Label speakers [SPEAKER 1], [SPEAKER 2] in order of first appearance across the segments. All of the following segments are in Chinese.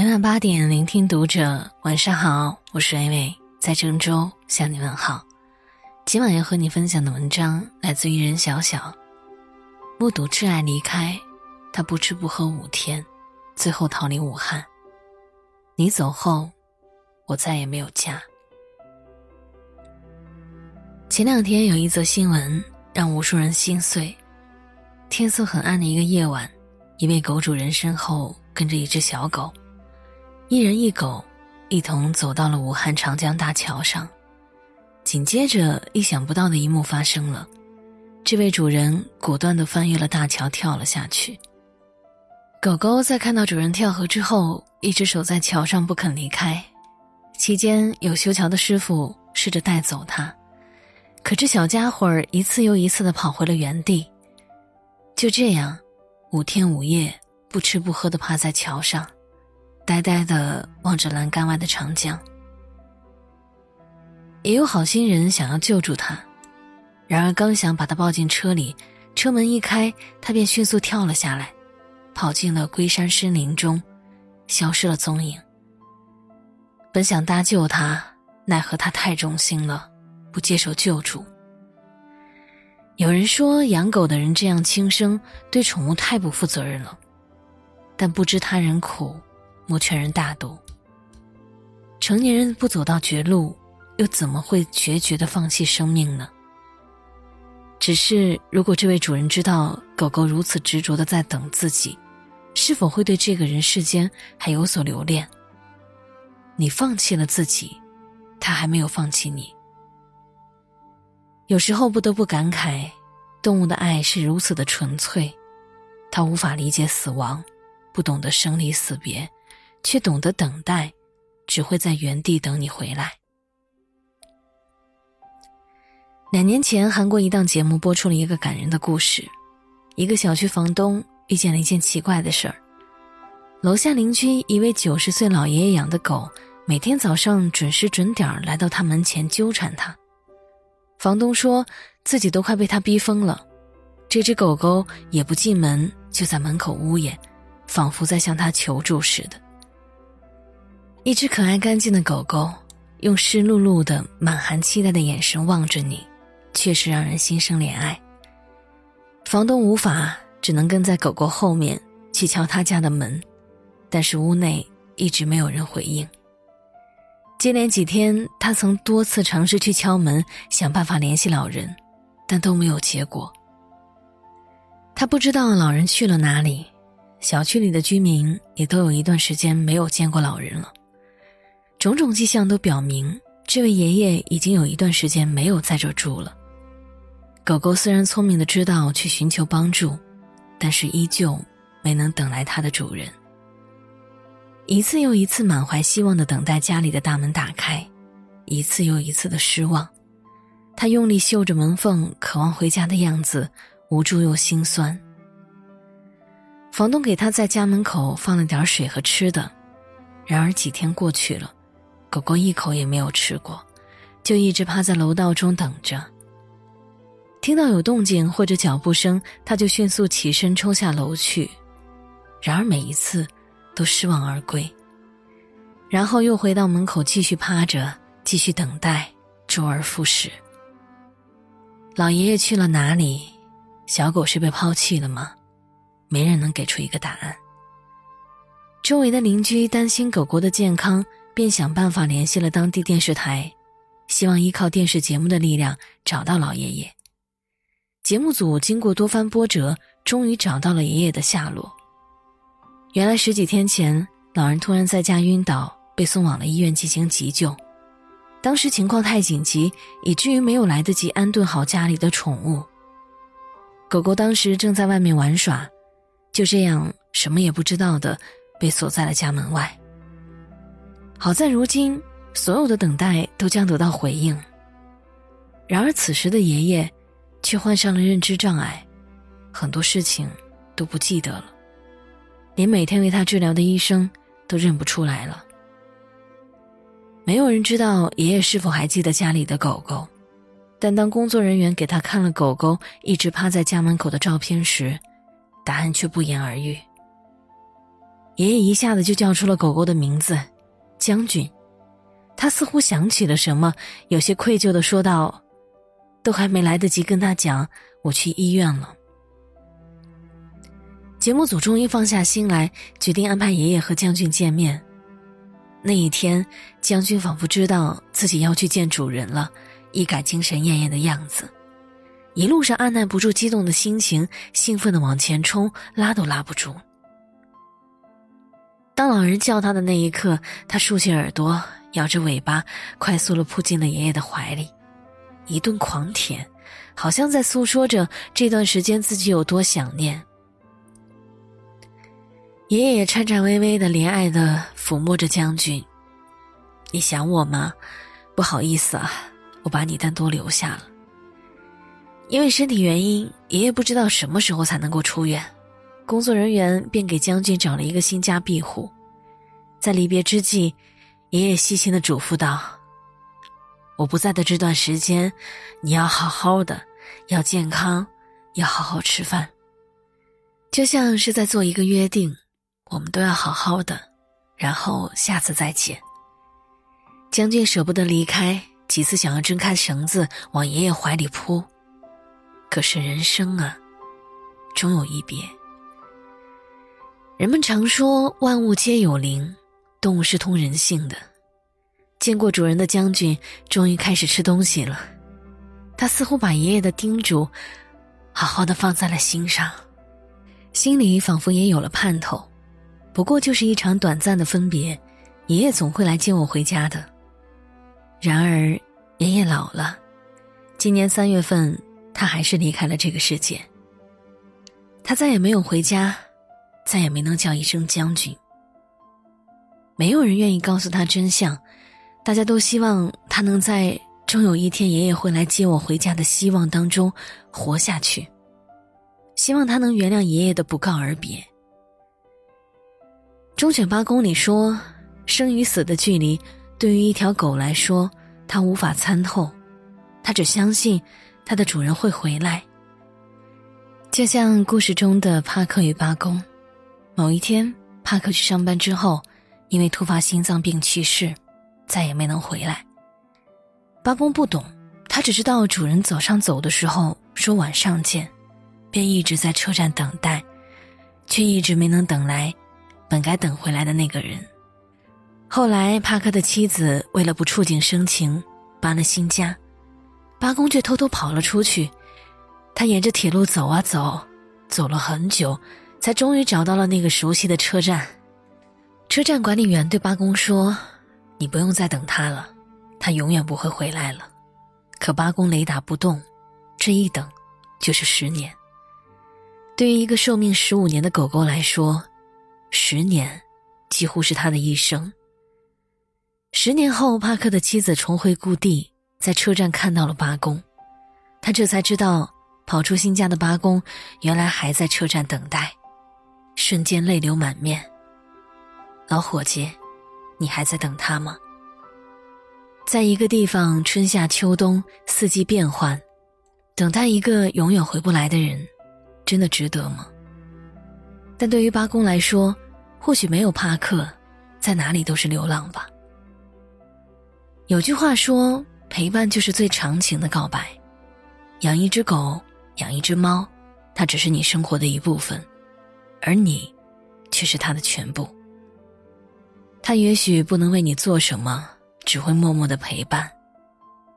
[SPEAKER 1] 每晚八点，聆听读者。晚上好，我是 A 伟，在郑州向你问好。今晚要和你分享的文章来自于任小小。目睹挚爱离开，他不吃不喝五天，最后逃离武汉。你走后，我再也没有家。前两天有一则新闻让无数人心碎。天色很暗的一个夜晚，一位狗主人身后跟着一只小狗，一人一狗一同走到了武汉长江大桥上。紧接着，意想不到的一幕发生了，这位主人果断地翻越了大桥，跳了下去。狗狗在看到主人跳河之后，一直守在桥上不肯离开。期间，有修桥的师傅试着带走它。可这小家伙儿一次又一次的跑回了原地。就这样，五天五夜不吃不喝的趴在桥上，呆呆的望着栏杆外的长江。也有好心人想要救助他，然而刚想把他抱进车里，车门一开，他便迅速跳了下来，跑进了龟山森林中，消失了踪影。本想搭救他，奈何他太忠心了。不接受救助。有人说，养狗的人这样轻生，对宠物太不负责任了。但不知他人苦，莫劝人大度。成年人不走到绝路，又怎么会决绝的放弃生命呢？只是，如果这位主人知道狗狗如此执着的在等自己，是否会对这个人世间还有所留恋？你放弃了自己，他还没有放弃你。有时候不得不感慨，动物的爱是如此的纯粹，它无法理解死亡，不懂得生离死别，却懂得等待，只会在原地等你回来。两年前，韩国一档节目播出了一个感人的故事：一个小区房东遇见了一件奇怪的事儿，楼下邻居一位九十岁老爷爷养的狗，每天早上准时准点来到他门前纠缠他。房东说自己都快被他逼疯了，这只狗狗也不进门，就在门口呜咽，仿佛在向他求助似的。一只可爱干净的狗狗，用湿漉漉的、满含期待的眼神望着你，确实让人心生怜爱。房东无法，只能跟在狗狗后面去敲他家的门，但是屋内一直没有人回应。接连几天，他曾多次尝试去敲门，想办法联系老人，但都没有结果。他不知道老人去了哪里，小区里的居民也都有一段时间没有见过老人了。种种迹象都表明，这位爷爷已经有一段时间没有在这住了。狗狗虽然聪明的知道去寻求帮助，但是依旧没能等来它的主人。一次又一次满怀希望的等待家里的大门打开，一次又一次的失望。他用力嗅着门缝，渴望回家的样子，无助又心酸。房东给他在家门口放了点水和吃的，然而几天过去了，狗狗一口也没有吃过，就一直趴在楼道中等着。听到有动静或者脚步声，他就迅速起身冲下楼去，然而每一次。都失望而归，然后又回到门口继续趴着，继续等待，周而复始。老爷爷去了哪里？小狗是被抛弃了吗？没人能给出一个答案。周围的邻居担心狗狗的健康，便想办法联系了当地电视台，希望依靠电视节目的力量找到老爷爷。节目组经过多番波折，终于找到了爷爷的下落。原来十几天前，老人突然在家晕倒，被送往了医院进行急救。当时情况太紧急，以至于没有来得及安顿好家里的宠物。狗狗当时正在外面玩耍，就这样什么也不知道的被锁在了家门外。好在如今所有的等待都将得到回应。然而此时的爷爷，却患上了认知障碍，很多事情都不记得了。连每天为他治疗的医生都认不出来了。没有人知道爷爷是否还记得家里的狗狗，但当工作人员给他看了狗狗一直趴在家门口的照片时，答案却不言而喻。爷爷一下子就叫出了狗狗的名字，将军。他似乎想起了什么，有些愧疚的说道：“都还没来得及跟他讲，我去医院了。”节目组终于放下心来，决定安排爷爷和将军见面。那一天，将军仿佛知道自己要去见主人了，一改精神艳艳的样子，一路上按耐不住激动的心情，兴奋的往前冲，拉都拉不住。当老人叫他的那一刻，他竖起耳朵。摇着尾巴，快速的扑进了爷爷的怀里，一顿狂舔，好像在诉说着这段时间自己有多想念。爷爷也颤颤巍巍的、怜爱的抚摸着将军：“你想我吗？不好意思啊，我把你单独留下了。因为身体原因，爷爷不知道什么时候才能够出院，工作人员便给将军找了一个新家庇护。在离别之际。”爷爷细心的嘱咐道：“我不在的这段时间，你要好好的，要健康，要好好吃饭。就像是在做一个约定，我们都要好好的，然后下次再见。”将军舍不得离开，几次想要挣开绳子往爷爷怀里扑，可是人生啊，终有一别。人们常说万物皆有灵。动物是通人性的，见过主人的将军终于开始吃东西了。他似乎把爷爷的叮嘱好好的放在了心上，心里仿佛也有了盼头。不过就是一场短暂的分别，爷爷总会来接我回家的。然而，爷爷老了，今年三月份他还是离开了这个世界。他再也没有回家，再也没能叫一声将军。没有人愿意告诉他真相，大家都希望他能在终有一天爷爷会来接我回家的希望当中活下去，希望他能原谅爷爷的不告而别。忠犬八公里说，生与死的距离对于一条狗来说，它无法参透，它只相信它的主人会回来。就像故事中的帕克与八公，某一天，帕克去上班之后。因为突发心脏病去世，再也没能回来。八公不懂，他只知道主人早上走的时候说晚上见，便一直在车站等待，却一直没能等来本该等回来的那个人。后来，帕克的妻子为了不触景生情，搬了新家，八公却偷偷跑了出去。他沿着铁路走啊走，走了很久，才终于找到了那个熟悉的车站。车站管理员对八公说：“你不用再等他了，他永远不会回来了。”可八公雷打不动，这一等就是十年。对于一个寿命十五年的狗狗来说，十年几乎是他的一生。十年后，帕克的妻子重回故地，在车站看到了八公，他这才知道跑出新家的八公原来还在车站等待，瞬间泪流满面。老伙计，你还在等他吗？在一个地方，春夏秋冬四季变换，等待一个永远回不来的人，真的值得吗？但对于八公来说，或许没有帕克，在哪里都是流浪吧。有句话说，陪伴就是最长情的告白。养一只狗，养一只猫，它只是你生活的一部分，而你，却是他的全部。他也许不能为你做什么，只会默默的陪伴。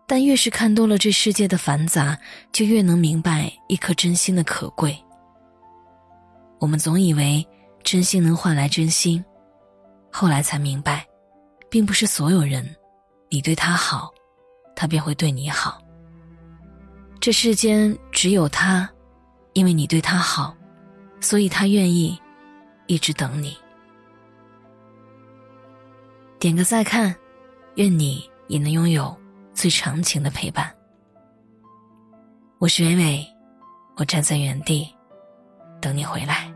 [SPEAKER 1] 但越是看多了这世界的繁杂，就越能明白一颗真心的可贵。我们总以为真心能换来真心，后来才明白，并不是所有人，你对他好，他便会对你好。这世间只有他，因为你对他好，所以他愿意一直等你。点个再看，愿你也能拥有最长情的陪伴。我是袁伟，我站在原地等你回来。